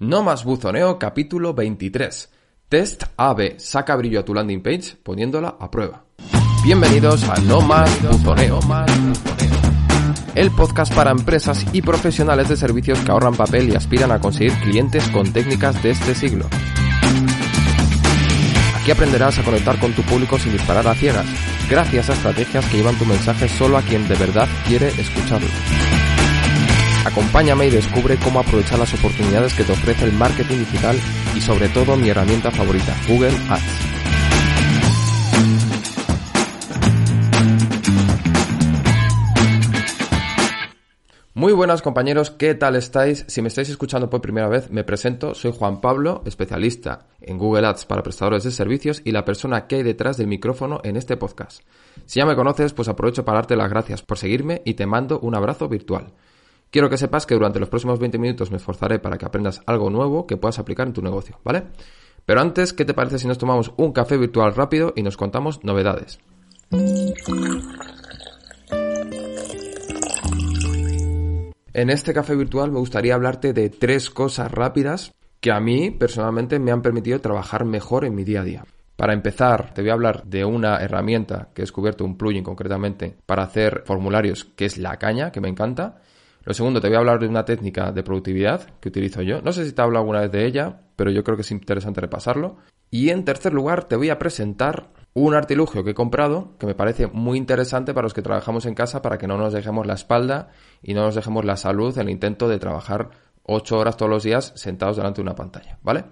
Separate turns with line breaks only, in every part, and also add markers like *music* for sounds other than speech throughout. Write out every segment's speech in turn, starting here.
No más buzoneo capítulo 23. Test AB saca brillo a tu landing page poniéndola a prueba. Bienvenidos a No más buzoneo. El podcast para empresas y profesionales de servicios que ahorran papel y aspiran a conseguir clientes con técnicas de este siglo. Aquí aprenderás a conectar con tu público sin disparar a ciegas, gracias a estrategias que llevan tu mensaje solo a quien de verdad quiere escucharlo. Acompáñame y descubre cómo aprovechar las oportunidades que te ofrece el marketing digital y sobre todo mi herramienta favorita, Google Ads. Muy buenas compañeros, ¿qué tal estáis? Si me estáis escuchando por primera vez, me presento, soy Juan Pablo, especialista en Google Ads para prestadores de servicios y la persona que hay detrás del micrófono en este podcast. Si ya me conoces, pues aprovecho para darte las gracias por seguirme y te mando un abrazo virtual. Quiero que sepas que durante los próximos 20 minutos me esforzaré para que aprendas algo nuevo que puedas aplicar en tu negocio, ¿vale? Pero antes, ¿qué te parece si nos tomamos un café virtual rápido y nos contamos novedades? En este café virtual me gustaría hablarte de tres cosas rápidas que a mí personalmente me han permitido trabajar mejor en mi día a día. Para empezar, te voy a hablar de una herramienta que he descubierto, un plugin concretamente, para hacer formularios, que es la caña, que me encanta. Lo segundo, te voy a hablar de una técnica de productividad que utilizo yo. No sé si te he hablado alguna vez de ella, pero yo creo que es interesante repasarlo. Y en tercer lugar, te voy a presentar un artilugio que he comprado que me parece muy interesante para los que trabajamos en casa para que no nos dejemos la espalda y no nos dejemos la salud en el intento de trabajar 8 horas todos los días sentados delante de una pantalla, ¿vale?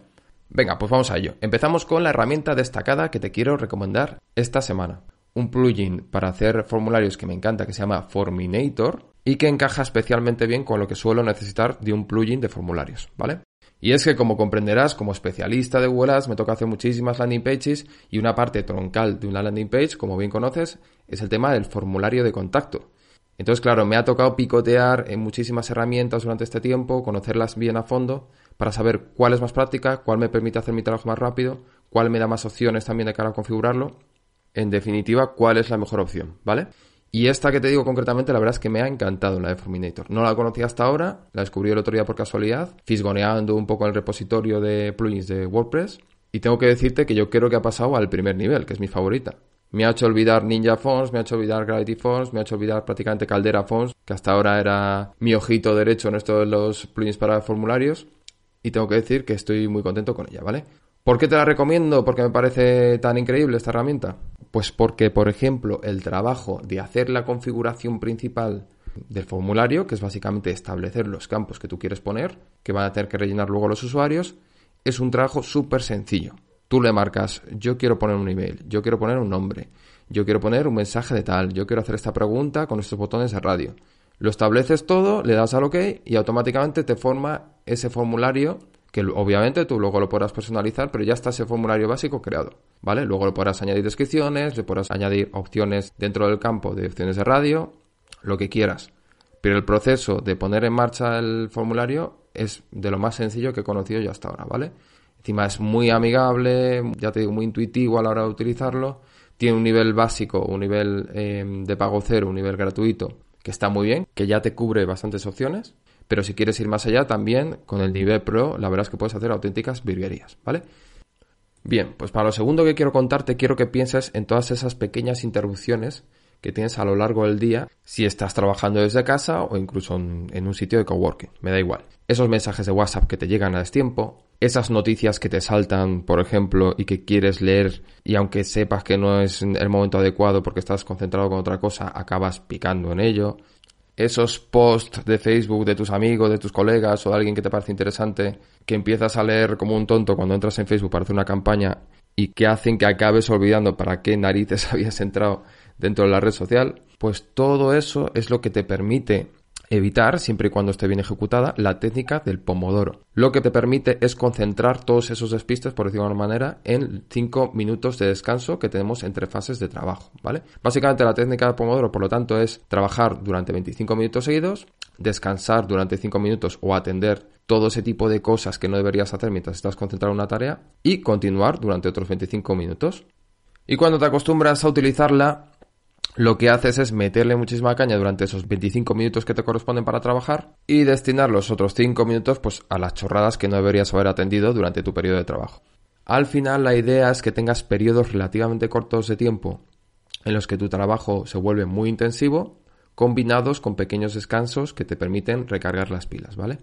Venga, pues vamos a ello. Empezamos con la herramienta destacada que te quiero recomendar esta semana. Un plugin para hacer formularios que me encanta que se llama Forminator y que encaja especialmente bien con lo que suelo necesitar de un plugin de formularios, ¿vale? Y es que, como comprenderás, como especialista de Google me toca hacer muchísimas landing pages y una parte troncal de una landing page, como bien conoces, es el tema del formulario de contacto. Entonces, claro, me ha tocado picotear en muchísimas herramientas durante este tiempo, conocerlas bien a fondo, para saber cuál es más práctica, cuál me permite hacer mi trabajo más rápido, cuál me da más opciones también de cara a configurarlo. En definitiva, cuál es la mejor opción, ¿vale? Y esta que te digo concretamente, la verdad es que me ha encantado la de Forminator. No la conocía hasta ahora, la descubrí el otro día por casualidad, fisgoneando un poco el repositorio de plugins de WordPress. Y tengo que decirte que yo creo que ha pasado al primer nivel, que es mi favorita. Me ha hecho olvidar Ninja Fonts, me ha hecho olvidar Gravity Fonts, me ha hecho olvidar prácticamente Caldera Fonts, que hasta ahora era mi ojito derecho en esto de los plugins para formularios. Y tengo que decir que estoy muy contento con ella, ¿vale? ¿Por qué te la recomiendo? Porque me parece tan increíble esta herramienta. Pues porque, por ejemplo, el trabajo de hacer la configuración principal del formulario, que es básicamente establecer los campos que tú quieres poner, que van a tener que rellenar luego los usuarios, es un trabajo súper sencillo. Tú le marcas, yo quiero poner un email, yo quiero poner un nombre, yo quiero poner un mensaje de tal, yo quiero hacer esta pregunta con estos botones de radio. Lo estableces todo, le das al OK y automáticamente te forma ese formulario que obviamente tú luego lo podrás personalizar, pero ya está ese formulario básico creado, ¿vale? Luego le podrás añadir descripciones, le podrás añadir opciones dentro del campo de opciones de radio, lo que quieras. Pero el proceso de poner en marcha el formulario es de lo más sencillo que he conocido yo hasta ahora, ¿vale? Encima es muy amigable, ya te digo, muy intuitivo a la hora de utilizarlo. Tiene un nivel básico, un nivel eh, de pago cero, un nivel gratuito, que está muy bien, que ya te cubre bastantes opciones. Pero si quieres ir más allá, también con el nivel Pro, la verdad es que puedes hacer auténticas virguerías, ¿vale? Bien, pues para lo segundo que quiero contarte, quiero que pienses en todas esas pequeñas interrupciones que tienes a lo largo del día si estás trabajando desde casa o incluso en, un sitio de coworking, me da igual. Esos mensajes de WhatsApp que te llegan a destiempo, esas noticias que te saltan, por ejemplo, y que quieres leer y aunque sepas que no es el momento adecuado porque estás concentrado con otra cosa, acabas picando en ello esos posts de Facebook de tus amigos, de tus colegas o de alguien que te parece interesante, que empiezas a leer como un tonto cuando entras en Facebook para hacer una campaña y que hacen que acabes olvidando para qué narices *laughs* habías entrado dentro de la red social, pues todo eso es lo que te permite evitar, siempre y cuando esté bien ejecutada, la técnica del pomodoro. Lo que te permite es concentrar todos esos despistes, por decirlo de alguna manera, en 5 minutos de descanso que tenemos entre fases de trabajo, ¿vale? Básicamente la técnica del pomodoro, por lo tanto, es trabajar durante 25 minutos seguidos, descansar durante 5 minutos o atender todo ese tipo de cosas que no deberías hacer mientras estás concentrado en una tarea y continuar durante otros 25 minutos. Y cuando te acostumbras a utilizarla, lo que haces es meterle muchísima caña durante esos 25 minutos que te corresponden para trabajar y destinar los otros 5 minutos pues a las chorradas que no deberías haber atendido durante tu periodo de trabajo. Al final la idea es que tengas periodos relativamente cortos de tiempo en los que tu trabajo se vuelve muy intensivo, combinados con pequeños descansos que te permiten recargar las pilas, ¿vale?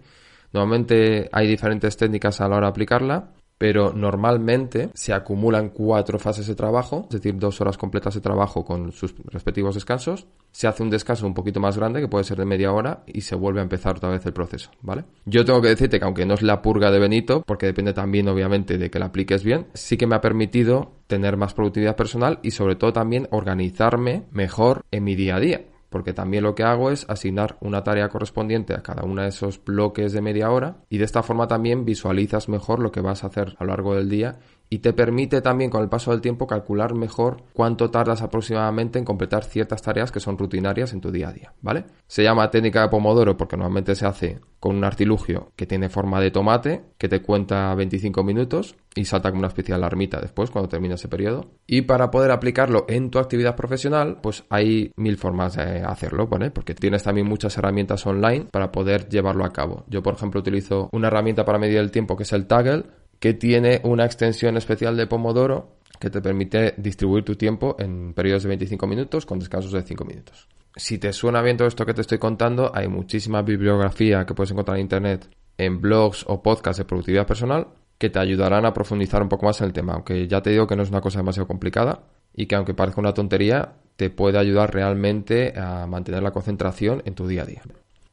Normalmente hay diferentes técnicas a la hora de aplicarla pero normalmente se acumulan cuatro fases de trabajo, es decir, dos horas completas de trabajo con sus respectivos descansos. Se hace un descanso un poquito más grande, que puede ser de media hora, y se vuelve a empezar otra vez el proceso, ¿vale? Yo tengo que decirte que aunque no es la purga de Benito, porque depende también obviamente de que la apliques bien, sí que me ha permitido tener más productividad personal y sobre todo también organizarme mejor en mi día a día porque también lo que hago es asignar una tarea correspondiente a cada uno de esos bloques de media hora y de esta forma también visualizas mejor lo que vas a hacer a lo largo del día y te permite también con el paso del tiempo calcular mejor cuánto tardas aproximadamente en completar ciertas tareas que son rutinarias en tu día a día, ¿vale? Se llama técnica de Pomodoro porque normalmente se hace con un artilugio que tiene forma de tomate, que te cuenta 25 minutos y salta como una especie de alarmita después cuando termina ese periodo. Y para poder aplicarlo en tu actividad profesional, pues hay mil formas de hacerlo, ¿vale? Porque tienes también muchas herramientas online para poder llevarlo a cabo. Yo, por ejemplo, utilizo una herramienta para medir el tiempo que es el Taggle, que tiene una extensión especial de Pomodoro que te permite distribuir tu tiempo en periodos de 25 minutos con descansos de 5 minutos. Si te suena bien todo esto que te estoy contando, hay muchísima bibliografía que puedes encontrar en internet, en blogs o podcasts de productividad personal que te ayudarán a profundizar un poco más en el tema, aunque ya te digo que no es una cosa demasiado complicada y que aunque parezca una tontería, te puede ayudar realmente a mantener la concentración en tu día a día.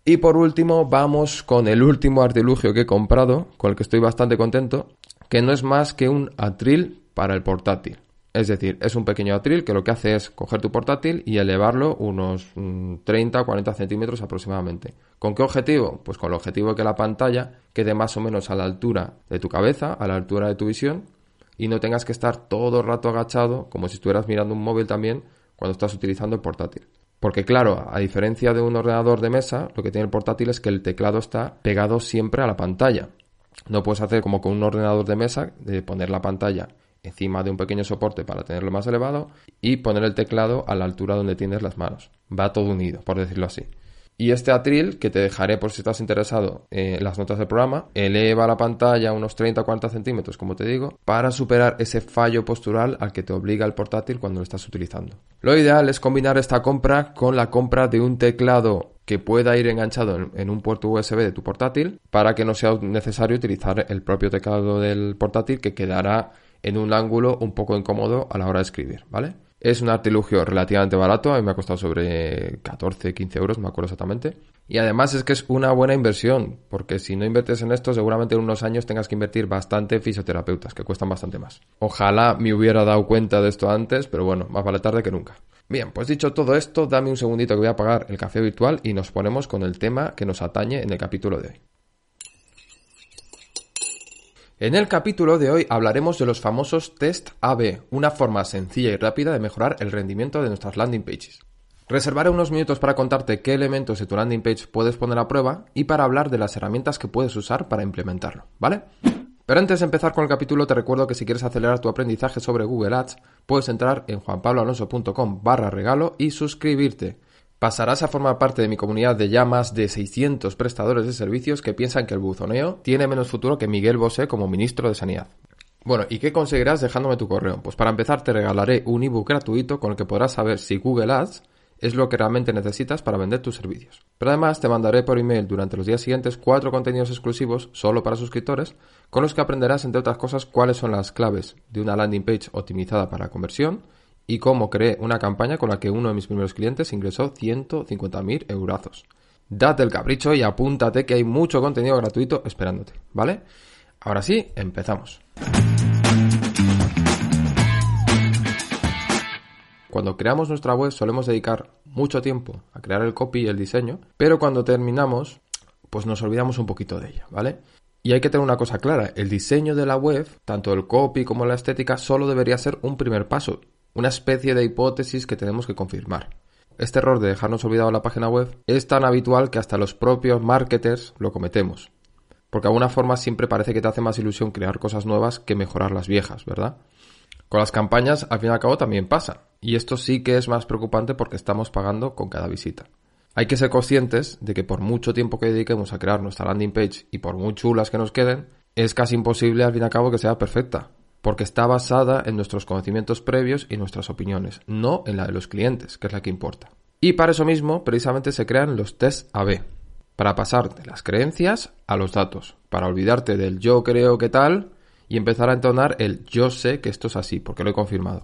Y por último, vamos con el último artilugio que he comprado, con el que estoy bastante contento, que no es más que un atril para el portátil. Es decir, es un pequeño atril que lo que hace es coger tu portátil y elevarlo unos 30 o 40 centímetros aproximadamente. ¿Con qué objetivo? Pues con el objetivo de que la pantalla quede más o menos a la altura de tu cabeza, a la altura de tu visión, y no tengas que estar todo el rato agachado, como si estuvieras mirando un móvil también, cuando estás utilizando el portátil. Porque claro, a diferencia de un ordenador de mesa, lo que tiene el portátil es que el teclado está pegado siempre a la pantalla. No puedes hacer como con un ordenador de mesa, de poner la pantalla encima de un pequeño soporte para tenerlo más elevado y poner el teclado a la altura donde tienes las manos. Va todo unido, por decirlo así. Y este atril, que te dejaré por si estás interesado en las notas del programa, eleva la pantalla unos 30 o 40 centímetros, como te digo, para superar ese fallo postural al que te obliga el portátil cuando lo estás utilizando. Lo ideal es combinar esta compra con la compra de un teclado que pueda ir enganchado en, un puerto USB de tu portátil para que no sea necesario utilizar el propio teclado del portátil que quedará en un ángulo un poco incómodo a la hora de escribir, ¿vale? Es un artilugio relativamente barato, a mí me ha costado sobre 14, 15 euros, me acuerdo exactamente. Y además es que es una buena inversión, porque si no inviertes en esto, seguramente en unos años tengas que invertir bastante en fisioterapeutas, que cuestan bastante más. Ojalá me hubiera dado cuenta de esto antes, pero bueno, más vale tarde que nunca. Bien, pues dicho todo esto, dame un segundito que voy a apagar el café virtual y nos ponemos con el tema que nos atañe en el capítulo de hoy. En el capítulo de hoy hablaremos de los famosos test AB, una forma sencilla y rápida de mejorar el rendimiento de nuestras landing pages. Reservaré unos minutos para contarte qué elementos de tu landing page puedes poner a prueba y para hablar de las herramientas que puedes usar para implementarlo, ¿vale? Pero antes de empezar con el capítulo te recuerdo que si quieres acelerar tu aprendizaje sobre Google Ads, puedes entrar en juanpabloalonso.com barra regalo y suscribirte. Pasarás a formar parte de mi comunidad de ya más de 600 prestadores de servicios que piensan que el buzoneo tiene menos futuro que Miguel Bosé como ministro de Sanidad. Bueno, ¿y qué conseguirás dejándome tu correo? Pues para empezar te regalaré un ebook gratuito con el que podrás saber si Google Ads es lo que realmente necesitas para vender tus servicios. Pero además te mandaré por email durante los días siguientes cuatro contenidos exclusivos solo para suscriptores con los que aprenderás entre otras cosas cuáles son las claves de una landing page optimizada para conversión, y cómo creé una campaña con la que uno de mis primeros clientes ingresó 150.000 eurazos. Date el capricho y apúntate que hay mucho contenido gratuito esperándote, ¿vale? Ahora sí, empezamos. Cuando creamos nuestra web solemos dedicar mucho tiempo a crear el copy y el diseño, pero cuando terminamos, pues nos olvidamos un poquito de ella, ¿vale? Y hay que tener una cosa clara, el diseño de la web, tanto el copy como la estética, solo debería ser un primer paso una especie de hipótesis que tenemos que confirmar. Este error de dejarnos olvidado la página web es tan habitual que hasta los propios marketers lo cometemos. Porque de alguna forma siempre parece que te hace más ilusión crear cosas nuevas que mejorar las viejas, ¿verdad? Con las campañas, al fin y al cabo, también pasa. Y esto sí que es más preocupante porque estamos pagando con cada visita. Hay que ser conscientes de que por mucho tiempo que dediquemos a crear nuestra landing page y por muy chulas que nos queden, es casi imposible al fin y al cabo que sea perfecta, porque está basada en nuestros conocimientos previos y nuestras opiniones, no en la de los clientes, que es la que importa. Y para eso mismo, precisamente se crean los test AB, para pasar de las creencias a los datos, para olvidarte del yo creo que tal y empezar a entonar el yo sé que esto es así, porque lo he confirmado.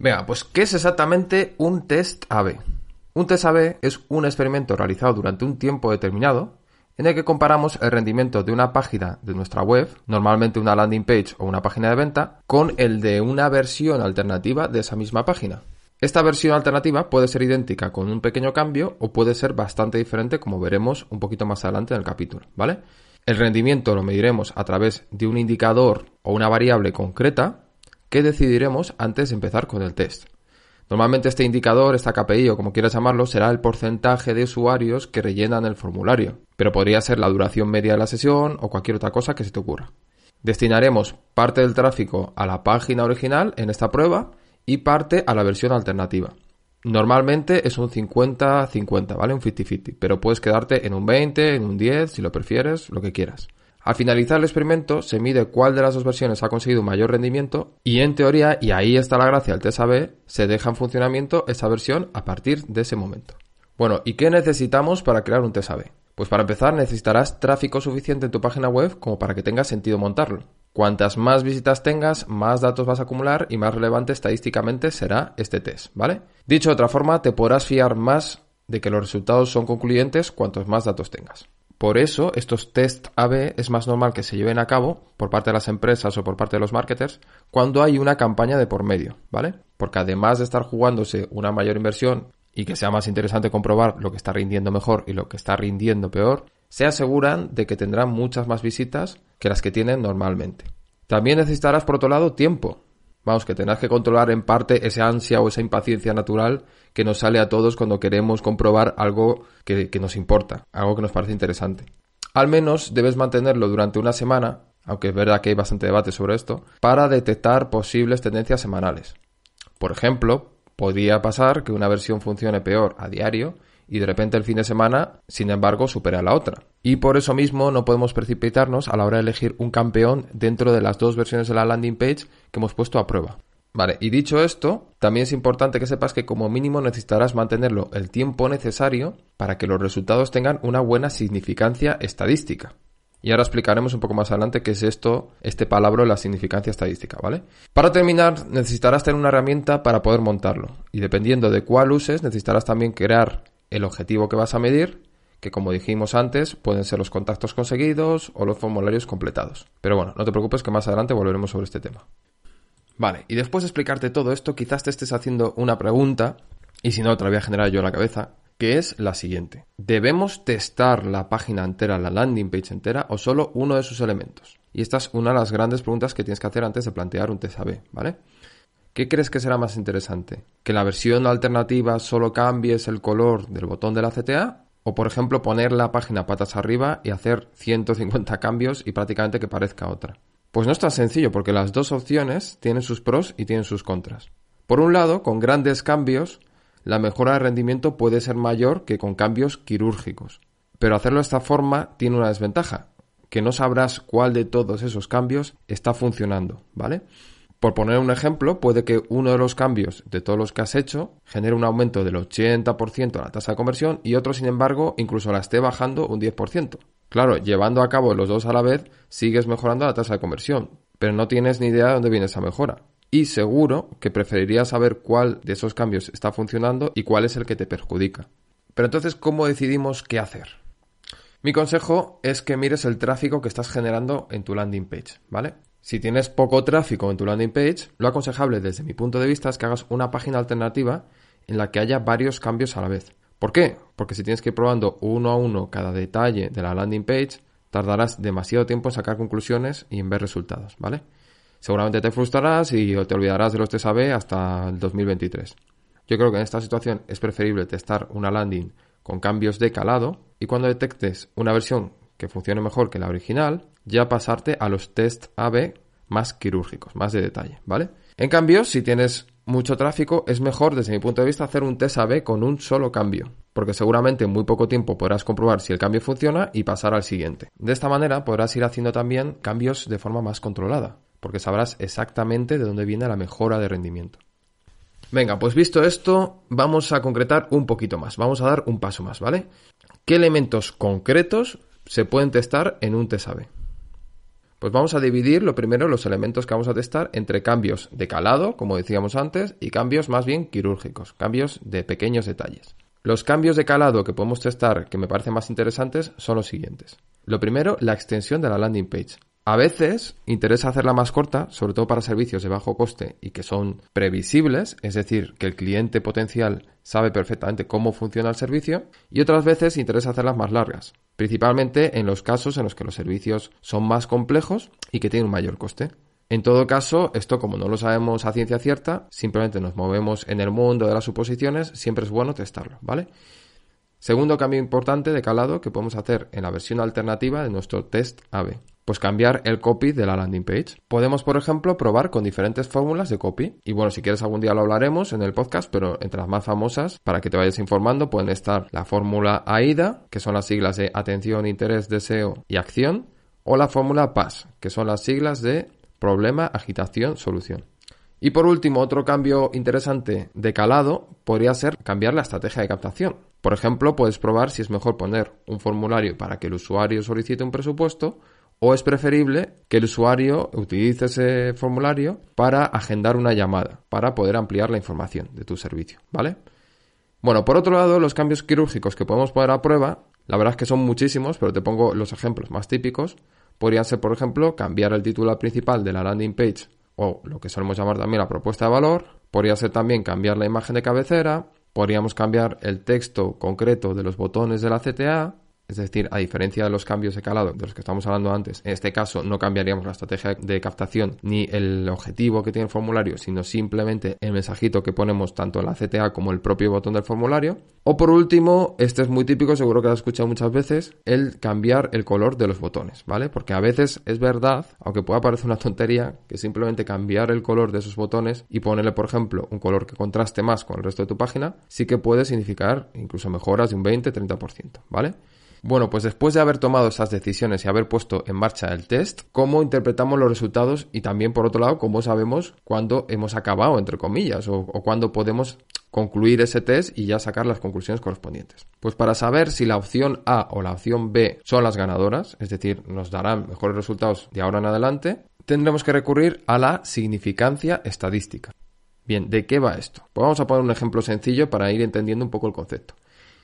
Venga, pues ¿qué es exactamente un test AB? Un test AB es un experimento realizado durante un tiempo determinado en el que comparamos el rendimiento de una página de nuestra web, normalmente una landing page o una página de venta, con el de una versión alternativa de esa misma página. Esta versión alternativa puede ser idéntica con un pequeño cambio o puede ser bastante diferente como veremos un poquito más adelante en el capítulo, ¿vale? El rendimiento lo mediremos a través de un indicador o una variable concreta que decidiremos antes de empezar con el test. Normalmente este indicador, esta KPI o como quieras llamarlo, será el porcentaje de usuarios que rellenan el formulario, pero podría ser la duración media de la sesión o cualquier otra cosa que se te ocurra. Destinaremos parte del tráfico a la página original en esta prueba y parte a la versión alternativa. Normalmente es un 50-50, ¿vale? Un 50-50, pero puedes quedarte en un 20, en un 10, si lo prefieres, lo que quieras. Al finalizar el experimento se mide cuál de las dos versiones ha conseguido mayor rendimiento y en teoría, y ahí está la gracia del test AB, se deja en funcionamiento esa versión a partir de ese momento. Bueno, ¿y qué necesitamos para crear un test AB? Pues para empezar necesitarás tráfico suficiente en tu página web como para que tenga sentido montarlo. Cuantas más visitas tengas, más datos vas a acumular y más relevante estadísticamente será este test, ¿vale? Dicho de otra forma, te podrás fiar más de que los resultados son concluyentes cuantos más datos tengas. Por eso, estos test AB es más normal que se lleven a cabo por parte de las empresas o por parte de los marketers cuando hay una campaña de por medio, ¿vale? Porque además de estar jugándose una mayor inversión y que sea más interesante comprobar lo que está rindiendo mejor y lo que está rindiendo peor, se aseguran de que tendrán muchas más visitas que las que tienen normalmente. También necesitarás, por otro lado, tiempo. Vamos, que tendrás que controlar en parte esa ansia o esa impaciencia natural que nos sale a todos cuando queremos comprobar algo que, nos importa, algo que nos parece interesante. Al menos debes mantenerlo durante una semana, aunque es verdad que hay bastante debate sobre esto, para detectar posibles tendencias semanales. Por ejemplo, Podría pasar que una versión funcione peor a diario y de repente el fin de semana, sin embargo, supera a la otra. Y por eso mismo no podemos precipitarnos a la hora de elegir un campeón dentro de las dos versiones de la landing page que hemos puesto a prueba. Vale, y dicho esto, también es importante que sepas que como mínimo necesitarás mantenerlo el tiempo necesario para que los resultados tengan una buena significancia estadística. Y ahora explicaremos un poco más adelante qué es esto, este palabra, la significancia estadística, ¿vale? Para terminar, necesitarás tener una herramienta para poder montarlo. Y dependiendo de cuál uses, necesitarás también crear el objetivo que vas a medir, que como dijimos antes, pueden ser los contactos conseguidos o los formularios completados. Pero bueno, no te preocupes que más adelante volveremos sobre este tema. Vale, y después de explicarte todo esto, quizás te estés haciendo una pregunta, y si no, te la voy a generar yo en la cabeza, que es la siguiente. ¿Debemos testar la página entera, la landing page entera o solo uno de sus elementos? Y esta es una de las grandes preguntas que tienes que hacer antes de plantear un test ¿vale? ¿Qué crees que será más interesante? ¿Que la versión alternativa solo cambies el color del botón de la CTA? ¿O, por ejemplo, poner la página patas arriba y hacer 150 *laughs* cambios y prácticamente que parezca otra? Pues no es tan sencillo porque las dos opciones tienen sus pros y tienen sus contras. Por un lado, con grandes cambios, la mejora de rendimiento puede ser mayor que con cambios quirúrgicos. Pero hacerlo de esta forma tiene una desventaja, que no sabrás cuál de todos esos cambios está funcionando, ¿vale? Por poner un ejemplo, puede que uno de los cambios de todos los que has hecho genere un aumento del 80% en la tasa de conversión y otro, sin embargo, incluso la esté bajando un 10%. Claro, llevando a cabo los dos a la vez, sigues mejorando la tasa de conversión, pero no tienes ni idea de dónde viene esa mejora y seguro que preferirías saber cuál de esos cambios está funcionando y cuál es el que te perjudica. Pero entonces, ¿cómo decidimos qué hacer? Mi consejo es que mires el tráfico que estás generando en tu landing page, ¿vale? Si tienes poco tráfico en tu landing page, lo aconsejable desde mi punto de vista es que hagas una página alternativa en la que haya varios cambios a la vez. ¿Por qué? Porque si tienes que ir probando uno a uno cada detalle de la landing page, tardarás demasiado tiempo en sacar conclusiones y en ver resultados, ¿vale? seguramente te frustrarás y te olvidarás de los test AB hasta el 2023. Yo creo que en esta situación es preferible testar una landing con cambios de calado y cuando detectes una versión que funcione mejor que la original, ya pasarte a los test AB más quirúrgicos, más de detalle, ¿vale? En cambio, si tienes mucho tráfico, es mejor desde mi punto de vista hacer un test A-B con un solo cambio, porque seguramente en muy poco tiempo podrás comprobar si el cambio funciona y pasar al siguiente. De esta manera podrás ir haciendo también cambios de forma más controlada, porque sabrás exactamente de dónde viene la mejora de rendimiento. Venga, pues visto esto, vamos a concretar un poquito más, vamos a dar un paso más, ¿vale? ¿Qué elementos concretos se pueden testar en un test A-B? Pues vamos a dividir lo primero los elementos que vamos a testar entre cambios de calado, como decíamos antes, y cambios más bien quirúrgicos, cambios de pequeños detalles. Los cambios de calado que podemos testar que me parecen más interesantes son los siguientes. Lo primero, la extensión de la landing page. A veces interesa hacerla más corta, sobre todo para servicios de bajo coste y que son previsibles, es decir, que el cliente potencial sabe perfectamente cómo funciona el servicio, y otras veces interesa hacerlas más largas, principalmente en los casos en los que los servicios son más complejos y que tienen un mayor coste. En todo caso, esto como no lo sabemos a ciencia cierta, simplemente nos movemos en el mundo de las suposiciones, siempre es bueno testarlo, ¿vale? Segundo cambio importante de calado que podemos hacer en la versión alternativa de nuestro test AB. Pues cambiar el copy de la landing page. Podemos, por ejemplo, probar con diferentes fórmulas de copy. Y bueno, si quieres algún día lo hablaremos en el podcast, pero entre las más famosas, para que te vayas informando, pueden estar la fórmula AIDA, que son las siglas de atención, interés, deseo y acción, o la fórmula PAS, que son las siglas de problema, agitación, solución. Y por último, otro cambio interesante de calado podría ser cambiar la estrategia de captación. Por ejemplo, puedes probar si es mejor poner un formulario para que el usuario solicite un presupuesto o es preferible que el usuario utilice ese formulario para agendar una llamada, para poder ampliar la información de tu servicio, ¿vale? Bueno, por otro lado, los cambios quirúrgicos que podemos poner a prueba, la verdad es que son muchísimos, pero te pongo los ejemplos más típicos. Podrían ser, por ejemplo, cambiar el titular principal de la landing page o lo que solemos llamar también la propuesta de valor. Podría ser también cambiar la imagen de cabecera, Podríamos cambiar el texto concreto de los botones de la CTA, es decir, a diferencia de los cambios de calado de los que estamos hablando antes, en este caso no cambiaríamos la estrategia de captación ni el objetivo que tiene el formulario, sino simplemente el mensajito que ponemos tanto en la CTA como el propio botón del formulario. O por último, este es muy típico, seguro que lo has escuchado muchas veces, el cambiar el color de los botones, ¿vale? Porque a veces es verdad, aunque pueda parecer una tontería, que simplemente cambiar el color de esos botones y ponerle, por ejemplo, un color que contraste más con el resto de tu página, sí que puede significar incluso mejoras de un 20-30%, ¿vale? Bueno, pues después de haber tomado esas decisiones y haber puesto en marcha el test, ¿cómo interpretamos los resultados? Y también, por otro lado, ¿cómo sabemos cuándo hemos acabado, entre comillas, o, o cuándo podemos concluir ese test y ya sacar las conclusiones correspondientes. Pues para saber si la opción A o la opción B son las ganadoras, es decir, nos darán mejores resultados de ahora en adelante, tendremos que recurrir a la significancia estadística. Bien, ¿de qué va esto? Pues vamos a poner un ejemplo sencillo para ir entendiendo un poco el concepto.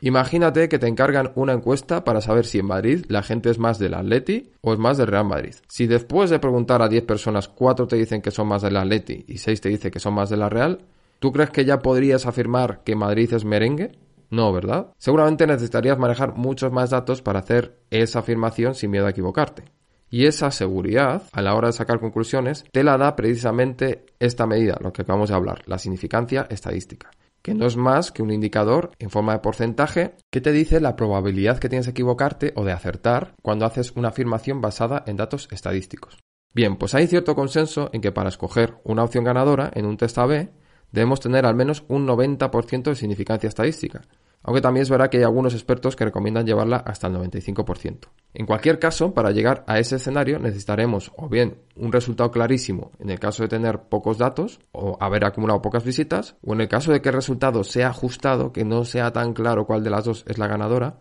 Imagínate que te encargan una encuesta para saber si en Madrid la gente es más del Atleti o es más del Real Madrid. Si después de preguntar a 10 personas, 4 te dicen que son más del Atleti y 6 te dicen que son más de la Real, ¿tú crees que ya podrías afirmar que Madrid es merengue? No, ¿verdad? Seguramente necesitarías manejar muchos más datos para hacer esa afirmación sin miedo a equivocarte. Y esa seguridad, a la hora de sacar conclusiones, te la da precisamente esta medida, lo que acabamos de hablar, la significancia estadística que no es más que un indicador en forma de porcentaje que te dice la probabilidad que tienes de equivocarte o de acertar cuando haces una afirmación basada en datos estadísticos. Bien, pues hay cierto consenso en que para escoger una opción ganadora en un test A-B debemos tener al menos un 90% de significancia estadística, aunque también es verdad que hay algunos expertos que recomiendan llevarla hasta el 95%. En cualquier caso, para llegar a ese escenario necesitaremos o bien un resultado clarísimo en el caso de tener pocos datos o haber acumulado pocas visitas, o en el caso de que el resultado sea ajustado, que no sea tan claro cuál de las dos es la ganadora,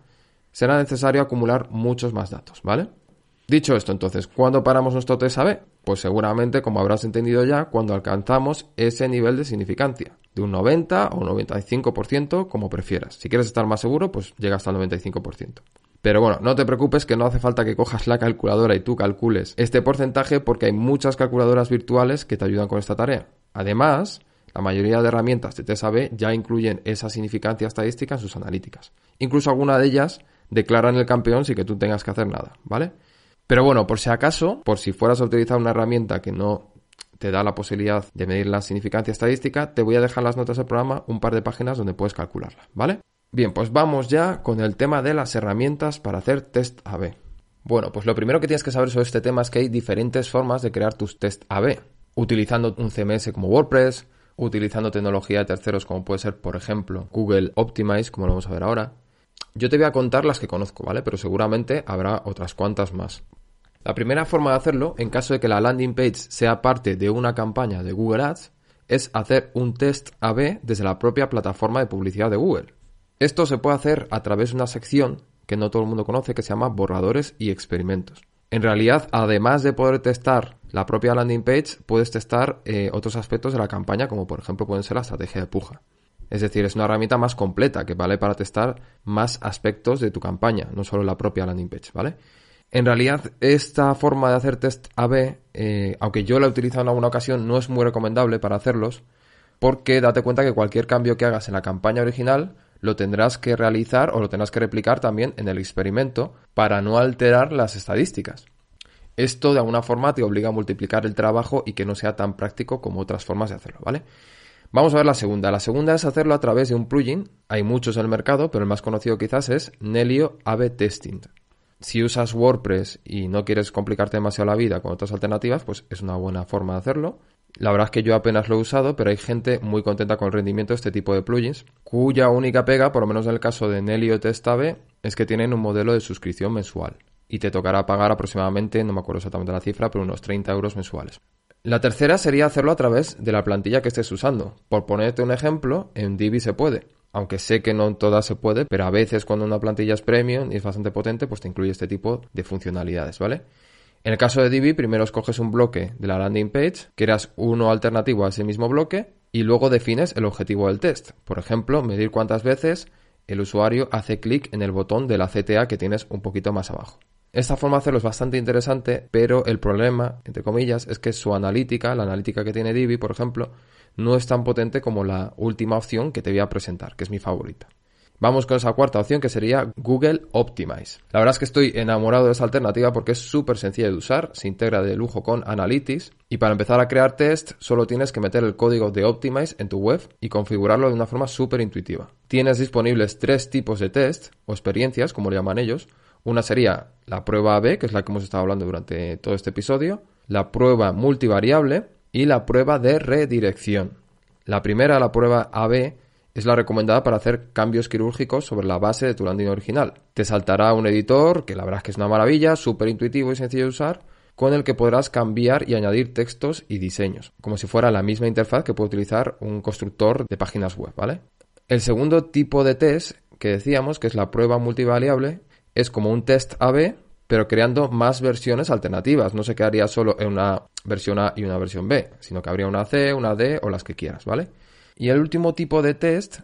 será necesario acumular muchos más datos, ¿vale? Dicho esto, entonces, ¿cuándo paramos nuestro test AB? Pues seguramente, como habrás entendido ya, cuando alcanzamos ese nivel de significancia, de un 90 o 95%, como prefieras. Si quieres estar más seguro, pues llega hasta el 95%. Pero bueno, no te preocupes que no hace falta que cojas la calculadora y tú calcules este porcentaje porque hay muchas calculadoras virtuales que te ayudan con esta tarea. Además, la mayoría de herramientas de test AB ya incluyen esa significancia estadística en sus analíticas. Incluso alguna de ellas declaran el campeón sin que tú tengas que hacer nada, ¿vale? Pero bueno, por si acaso, por si fueras a utilizar una herramienta que no te da la posibilidad de medir la significancia estadística, te voy a dejar las notas del programa un par de páginas donde puedes calcularla, ¿vale? Bien, pues vamos ya con el tema de las herramientas para hacer test AB. Bueno, pues lo primero que tienes que saber sobre este tema es que hay diferentes formas de crear tus test AB. utilizando un CMS como WordPress, utilizando tecnología de terceros como puede ser, por ejemplo, Google Optimize, como lo vamos a ver ahora. Yo te voy a contar las que conozco, ¿vale? Pero seguramente habrá otras cuantas más. La primera forma de hacerlo, en caso de que la landing page sea parte de una campaña de Google Ads, es hacer un test AB desde la propia plataforma de publicidad de Google. Esto se puede hacer a través de una sección que no todo el mundo conoce que se llama borradores y experimentos. En realidad, además de poder testar la propia landing page, puedes testar eh, otros aspectos de la campaña, como por ejemplo pueden ser la estrategia de puja. Es decir, es una herramienta más completa que vale para testar más aspectos de tu campaña, no solo la propia landing page, ¿vale? En realidad, esta forma de hacer test AB, eh, aunque yo la he utilizado en alguna ocasión, no es muy recomendable para hacerlos, porque date cuenta que cualquier cambio que hagas en la campaña original lo tendrás que realizar o lo tendrás que replicar también en el experimento para no alterar las estadísticas. Esto de alguna forma te obliga a multiplicar el trabajo y que no sea tan práctico como otras formas de hacerlo, ¿vale? Vamos a ver la segunda. La segunda es hacerlo a través de un plugin. Hay muchos en el mercado, pero el más conocido quizás es Nelio AB Testing. Si usas WordPress y no quieres complicarte demasiado la vida con otras alternativas, pues es una buena forma de hacerlo. La verdad es que yo apenas lo he usado, pero hay gente muy contenta con el rendimiento de este tipo de plugins, cuya única pega, por lo menos en el caso de Nelio Testabe, es que tienen un modelo de suscripción mensual y te tocará pagar aproximadamente, no me acuerdo exactamente la cifra, pero unos 30 euros mensuales. La tercera sería hacerlo a través de la plantilla que estés usando. Por ponerte un ejemplo, en Divi se puede. Aunque sé que no en todas se puede, pero a veces cuando una plantilla es premium y es bastante potente, pues te incluye este tipo de funcionalidades, ¿vale? En el caso de Divi, primero escoges un bloque de la landing page, creas uno alternativo a ese mismo bloque y luego defines el objetivo del test. Por ejemplo, medir cuántas veces el usuario hace clic en el botón de la CTA que tienes un poquito más abajo. Esta forma de hacerlo es bastante interesante, pero el problema, entre comillas, es que su analítica, la analítica que tiene Divi, por ejemplo, no es tan potente como la última opción que te voy a presentar, que es mi favorita. Vamos con esa cuarta opción que sería Google Optimize. La verdad es que estoy enamorado de esa alternativa porque es súper sencilla de usar, se integra de lujo con Analytics y para empezar a crear test solo tienes que meter el código de Optimize en tu web y configurarlo de una forma súper intuitiva. Tienes disponibles tres tipos de test o experiencias, como lo llaman ellos. Una sería la prueba AB, que es la que hemos estado hablando durante todo este episodio, la prueba multivariable y la prueba de redirección. La primera, la prueba AB, es la recomendada para hacer cambios quirúrgicos sobre la base de tu landing original. Te saltará un editor, que la verdad es que es una maravilla, súper intuitivo y sencillo de usar, con el que podrás cambiar y añadir textos y diseños, como si fuera la misma interfaz que puede utilizar un constructor de páginas web, ¿vale? El segundo tipo de test que decíamos, que es la prueba multivariable, es como un test AB, pero creando más versiones alternativas. No se quedaría solo en una versión A y una versión B, sino que habría una C, una D o las que quieras, ¿vale? Y el último tipo de test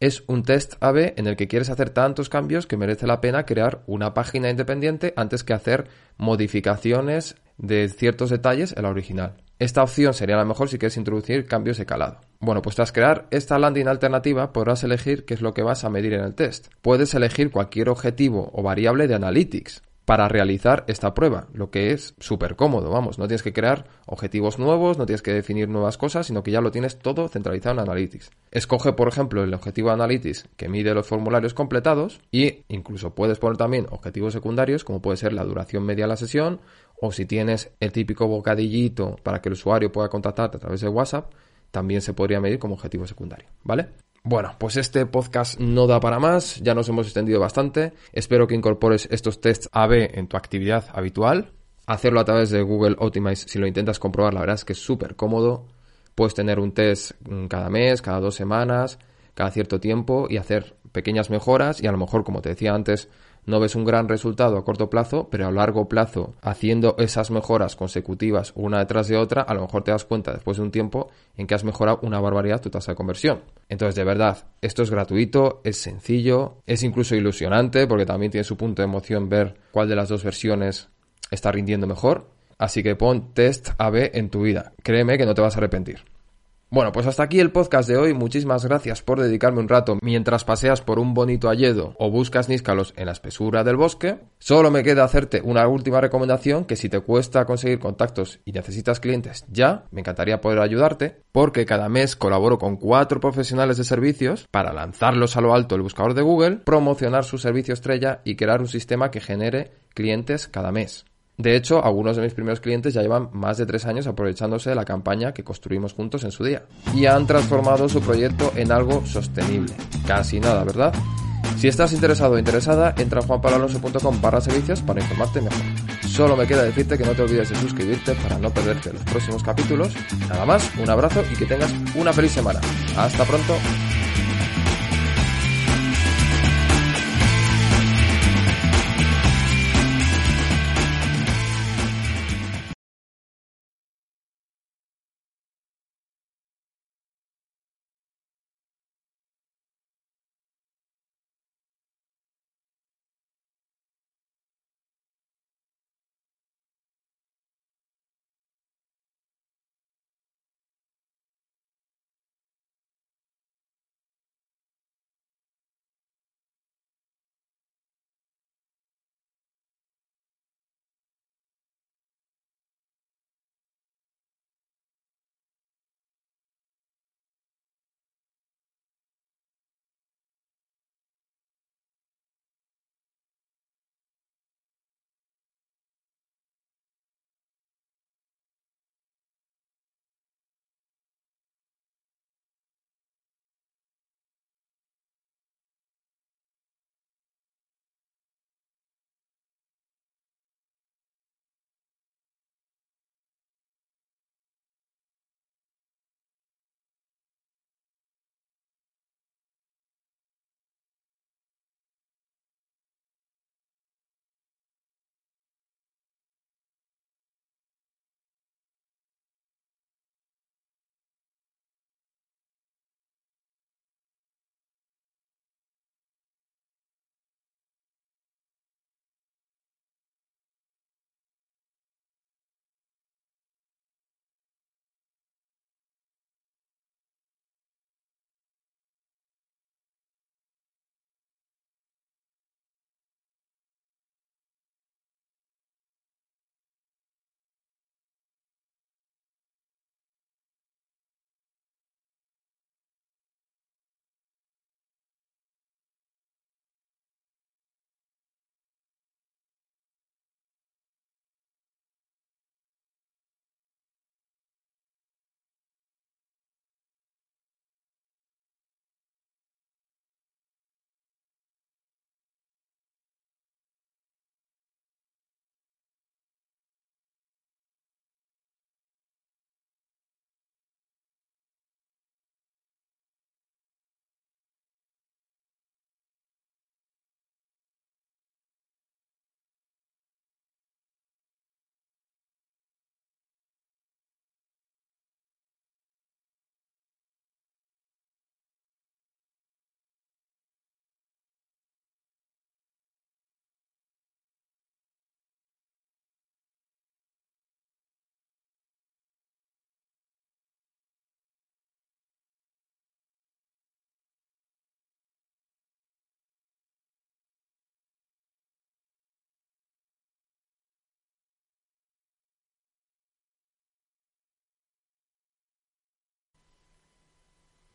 es un test AB en el que quieres hacer tantos cambios que merece la pena crear una página independiente antes que hacer modificaciones de ciertos detalles en la original. Esta opción sería la mejor si quieres introducir cambios de calado. Bueno, pues tras crear esta landing alternativa podrás elegir qué es lo que vas a medir en el test. Puedes elegir cualquier objetivo o variable de Analytics, para realizar esta prueba, lo que es súper cómodo, vamos, no tienes que crear objetivos nuevos, no tienes que definir nuevas cosas, sino que ya lo tienes todo centralizado en Analytics. Escoge, por ejemplo, el objetivo de Analytics que mide los formularios completados y incluso puedes poner también objetivos secundarios, como puede ser la duración media de la sesión, o si tienes el típico bocadillito para que el usuario pueda contactarte a través de WhatsApp, también se podría medir como objetivo secundario, ¿vale? Bueno, pues este podcast no da para más, ya nos hemos extendido bastante. Espero que incorpores estos tests AB en tu actividad habitual. Hacerlo a través de Google Optimize, si lo intentas comprobar, la verdad es que es súper cómodo. Puedes tener un test mm, cada mes, cada dos semanas, cada cierto tiempo y hacer pequeñas mejoras y a lo mejor, como te decía antes, no ves un gran resultado a corto plazo, pero a largo plazo, haciendo esas mejoras consecutivas una detrás de otra, a lo mejor te das cuenta después de un tiempo en que has mejorado una barbaridad tu tasa de conversión. Entonces, de verdad, esto es gratuito, es sencillo, es incluso ilusionante, porque también tiene su punto de emoción ver cuál de las dos versiones está rindiendo mejor. Así que pon test AB en tu vida. Créeme que no te vas a arrepentir. Bueno, pues hasta aquí el podcast de hoy. Muchísimas gracias por dedicarme un rato mientras paseas por un bonito alledo o buscas níscalos en la espesura del bosque. Solo me queda hacerte una última recomendación que si te cuesta conseguir contactos y necesitas clientes ya, me encantaría poder ayudarte porque cada mes colaboro con cuatro profesionales de servicios para lanzarlos a lo alto el buscador de Google, promocionar su servicio estrella y crear un sistema que genere clientes cada mes. De hecho, algunos de mis primeros clientes ya llevan más de tres años aprovechándose de la campaña que construimos juntos en su día. Y han transformado su proyecto en algo sostenible. Casi nada, ¿verdad? Si estás interesado o interesada, entra a juanpalalonso.com barra servicios para informarte mejor. Solo me queda decirte que no te olvides de suscribirte para no perderte los próximos capítulos. Nada más, un abrazo y que tengas una feliz semana. Hasta pronto.